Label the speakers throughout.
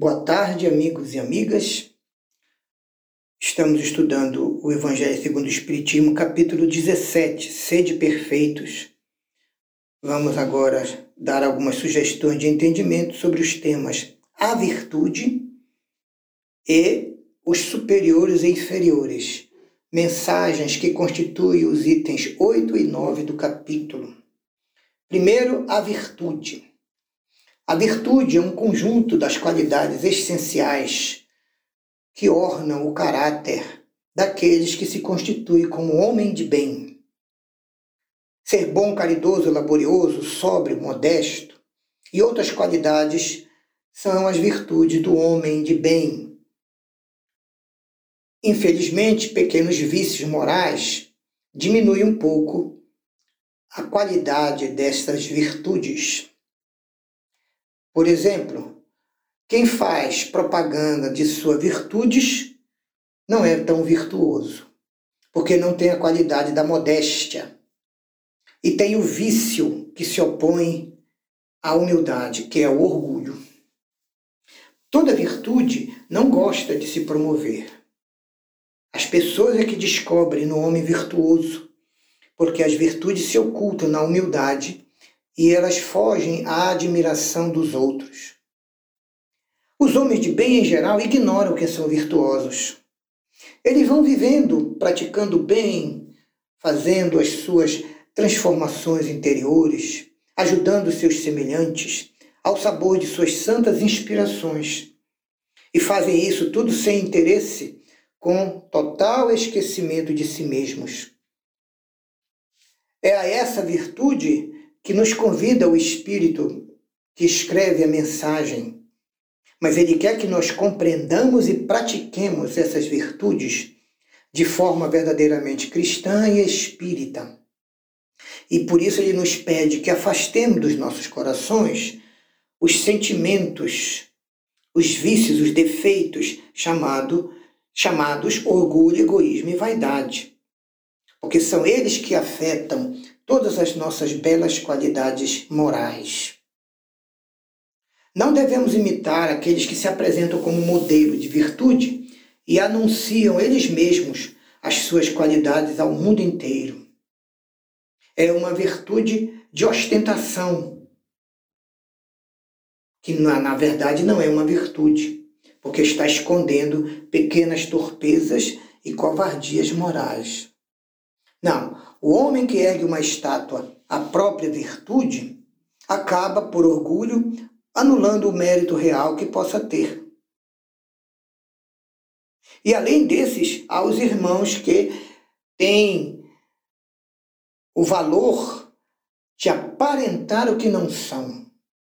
Speaker 1: Boa tarde, amigos e amigas. Estamos estudando o Evangelho segundo o Espiritismo, capítulo 17, Sede Perfeitos. Vamos agora dar algumas sugestões de entendimento sobre os temas a virtude e os superiores e inferiores, mensagens que constituem os itens 8 e 9 do capítulo. Primeiro, a virtude. A virtude é um conjunto das qualidades essenciais que ornam o caráter daqueles que se constituem como homem de bem. Ser bom, caridoso, laborioso, sóbrio, modesto e outras qualidades são as virtudes do homem de bem. Infelizmente, pequenos vícios morais diminuem um pouco a qualidade destas virtudes. Por exemplo, quem faz propaganda de suas virtudes não é tão virtuoso, porque não tem a qualidade da modéstia e tem o vício que se opõe à humildade, que é o orgulho. Toda virtude não gosta de se promover. As pessoas é que descobrem no homem virtuoso, porque as virtudes se ocultam na humildade e elas fogem à admiração dos outros. Os homens de bem em geral ignoram que são virtuosos. Eles vão vivendo, praticando bem, fazendo as suas transformações interiores, ajudando seus semelhantes ao sabor de suas santas inspirações. E fazem isso tudo sem interesse, com total esquecimento de si mesmos. É a essa virtude que nos convida o Espírito que escreve a mensagem, mas ele quer que nós compreendamos e pratiquemos essas virtudes de forma verdadeiramente cristã e espírita. E por isso ele nos pede que afastemos dos nossos corações os sentimentos, os vícios, os defeitos chamado, chamados orgulho, egoísmo e vaidade. Porque são eles que afetam todas as nossas belas qualidades morais. Não devemos imitar aqueles que se apresentam como modelo de virtude e anunciam eles mesmos as suas qualidades ao mundo inteiro. É uma virtude de ostentação, que na, verdade não é uma virtude, porque está escondendo pequenas torpezas e covardias morais. Não, o homem que ergue uma estátua à própria virtude acaba, por orgulho, anulando o mérito real que possa ter. E além desses, há os irmãos que têm o valor de aparentar o que não são.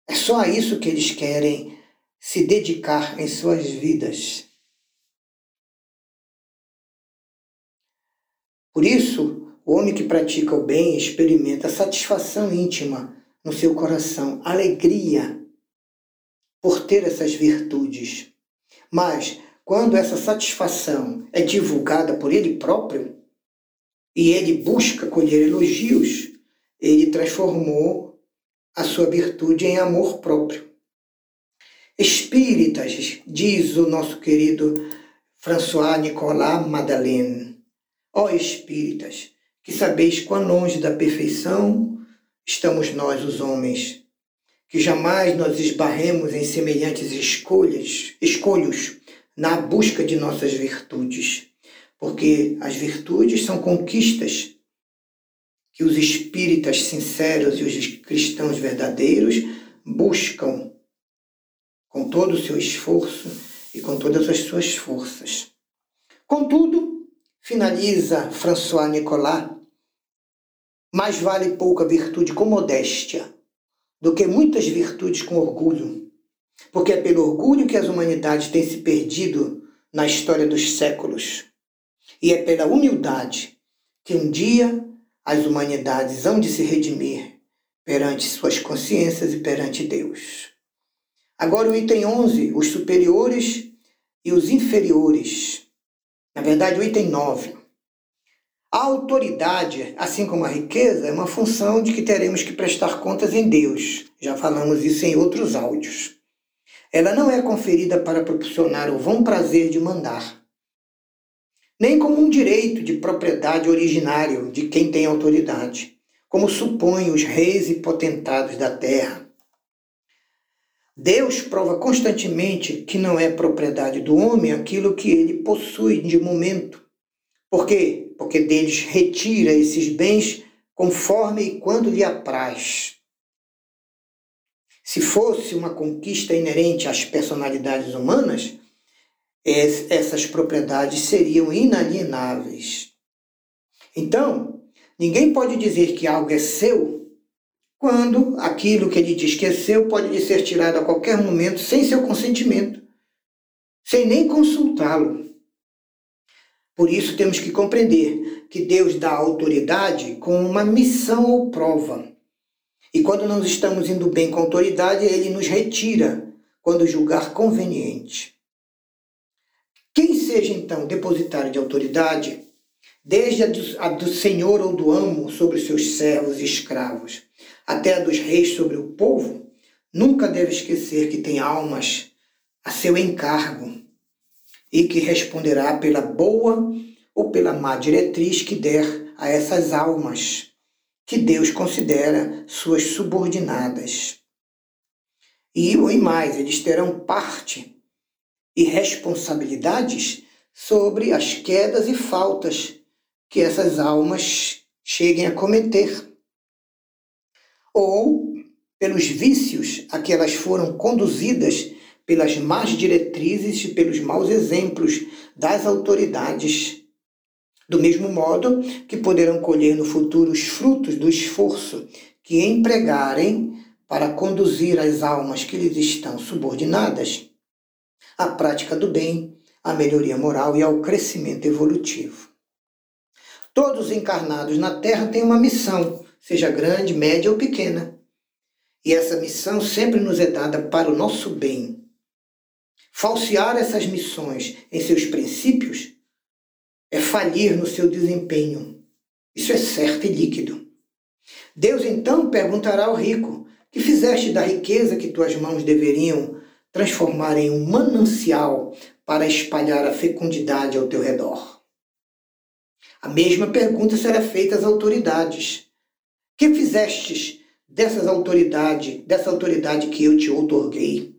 Speaker 1: É só a isso que eles querem se dedicar em suas vidas. Por isso, o homem que pratica o bem experimenta satisfação íntima no seu coração, alegria por ter essas virtudes. Mas, quando essa satisfação é divulgada por ele próprio e ele busca colher elogios, ele transformou a sua virtude em amor próprio. Espíritas, diz o nosso querido François Nicolas Madeleine, Ó espíritas, que sabeis quão longe da perfeição estamos nós, os homens, que jamais nós esbarremos em semelhantes escolhas, escolhos na busca de nossas virtudes, porque as virtudes são conquistas que os espíritas sinceros e os cristãos verdadeiros buscam com todo o seu esforço e com todas as suas forças. Contudo, Finaliza François Nicolas. Mais vale pouca virtude com modéstia do que muitas virtudes com orgulho, porque é pelo orgulho que as humanidades têm se perdido na história dos séculos. E é pela humildade que um dia as humanidades hão de se redimir perante suas consciências e perante Deus. Agora o item 11, os superiores e os inferiores. Na verdade, o item 9. A autoridade, assim como a riqueza, é uma função de que teremos que prestar contas em Deus. Já falamos isso em outros áudios. Ela não é conferida para proporcionar o vão prazer de mandar, nem como um direito de propriedade originário de quem tem autoridade, como supõem os reis e potentados da terra. Deus prova constantemente que não é propriedade do homem aquilo que ele possui de momento. Por quê? Porque deles retira esses bens conforme e quando lhe apraz. Se fosse uma conquista inerente às personalidades humanas, essas propriedades seriam inalienáveis. Então, ninguém pode dizer que algo é seu quando aquilo que ele diz é pode lhe ser tirado a qualquer momento sem seu consentimento, sem nem consultá-lo. Por isso temos que compreender que Deus dá autoridade com uma missão ou prova. E quando não estamos indo bem com a autoridade, ele nos retira quando julgar conveniente. Quem seja então depositário de autoridade, desde do, a do senhor ou do amo sobre os seus servos e escravos, até a dos reis sobre o povo, nunca deve esquecer que tem almas a seu encargo e que responderá pela boa ou pela má diretriz que der a essas almas, que Deus considera suas subordinadas. E, e mais, eles terão parte e responsabilidades sobre as quedas e faltas que essas almas cheguem a cometer, ou pelos vícios a que elas foram conduzidas pelas más diretrizes e pelos maus exemplos das autoridades. Do mesmo modo que poderão colher no futuro os frutos do esforço que empregarem para conduzir as almas que lhes estão subordinadas à prática do bem, à melhoria moral e ao crescimento evolutivo. Todos encarnados na Terra têm uma missão, seja grande, média ou pequena. E essa missão sempre nos é dada para o nosso bem. Falsear essas missões em seus princípios é falir no seu desempenho. Isso é certo e líquido. Deus então perguntará ao rico: Que fizeste da riqueza que tuas mãos deveriam transformar em um manancial para espalhar a fecundidade ao teu redor. A mesma pergunta será feita às autoridades. Que fizestes dessas autoridade, dessa autoridade que eu te outorguei?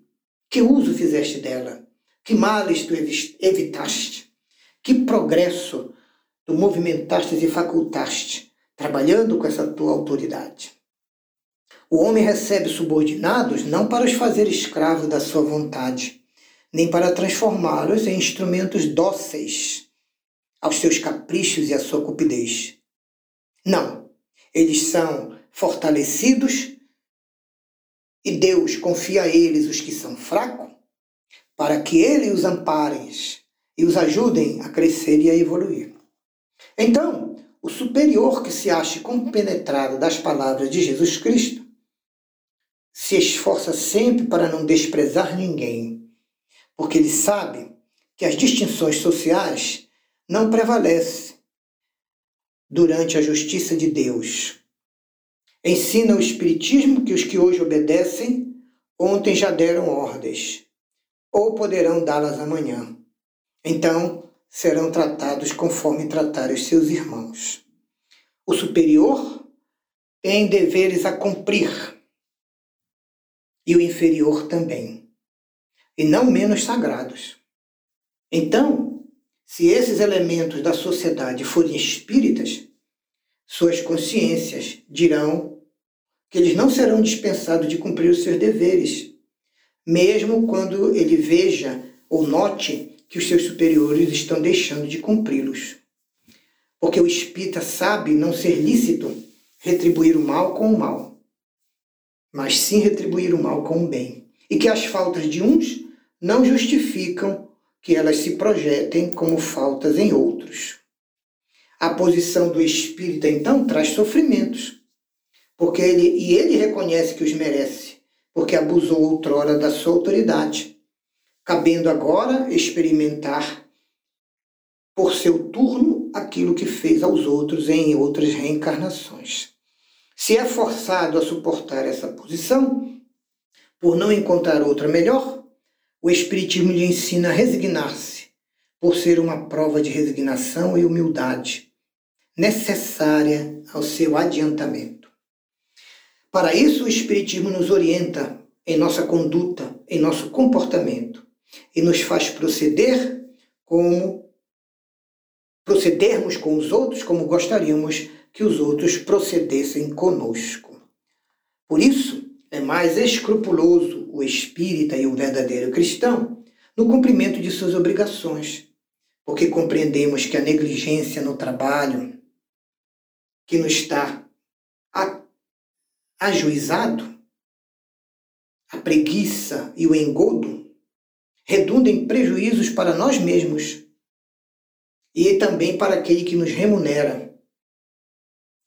Speaker 1: Que uso fizeste dela? Que males tu evitaste? Que progresso tu movimentaste e facultaste, trabalhando com essa tua autoridade? O homem recebe subordinados não para os fazer escravos da sua vontade, nem para transformá-los em instrumentos dóceis aos seus caprichos e à sua cupidez. Não, eles são fortalecidos e Deus confia a eles os que são fracos, para que ele os amparem e os ajudem a crescer e a evoluir. Então, o superior que se ache compenetrado das palavras de Jesus Cristo se esforça sempre para não desprezar ninguém, porque ele sabe que as distinções sociais não prevalecem durante a justiça de Deus. Ensina o Espiritismo que os que hoje obedecem, ontem já deram ordens, ou poderão dá-las amanhã. Então, serão tratados conforme tratar os seus irmãos. O superior tem deveres a cumprir e o inferior também, e não menos sagrados. Então, se esses elementos da sociedade forem espíritas, suas consciências dirão que eles não serão dispensados de cumprir os seus deveres, mesmo quando ele veja ou note que os seus superiores estão deixando de cumpri-los. Porque o espírita sabe não ser lícito retribuir o mal com o mal mas sim retribuir o mal com o bem. E que as faltas de uns não justificam que elas se projetem como faltas em outros. A posição do espírita, então, traz sofrimentos, porque ele, e ele reconhece que os merece, porque abusou outrora da sua autoridade, cabendo agora experimentar por seu turno aquilo que fez aos outros em outras reencarnações. Se é forçado a suportar essa posição, por não encontrar outra melhor, o Espiritismo lhe ensina a resignar-se, por ser uma prova de resignação e humildade necessária ao seu adiantamento. Para isso, o Espiritismo nos orienta em nossa conduta, em nosso comportamento e nos faz proceder como procedermos com os outros como gostaríamos que os outros procedessem conosco. Por isso, é mais escrupuloso o espírita e o verdadeiro cristão no cumprimento de suas obrigações, porque compreendemos que a negligência no trabalho, que nos está ajuizado, a preguiça e o engodo redundam em prejuízos para nós mesmos e também para aquele que nos remunera,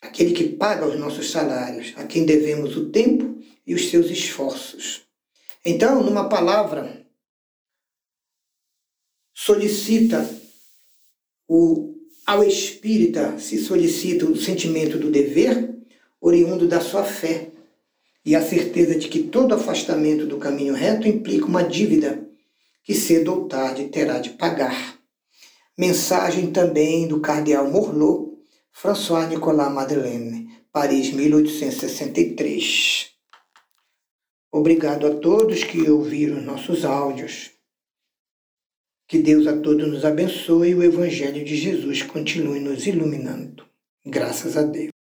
Speaker 1: aquele que paga os nossos salários, a quem devemos o tempo e os seus esforços. Então, numa palavra, solicita o, ao espírita, se solicita o sentimento do dever, oriundo da sua fé, e a certeza de que todo afastamento do caminho reto implica uma dívida que cedo ou tarde terá de pagar. Mensagem também do cardeal Morlot, François Nicolas Madeleine, Paris, 1863. Obrigado a todos que ouviram nossos áudios. Que Deus a todos nos abençoe e o Evangelho de Jesus continue nos iluminando. Graças a Deus.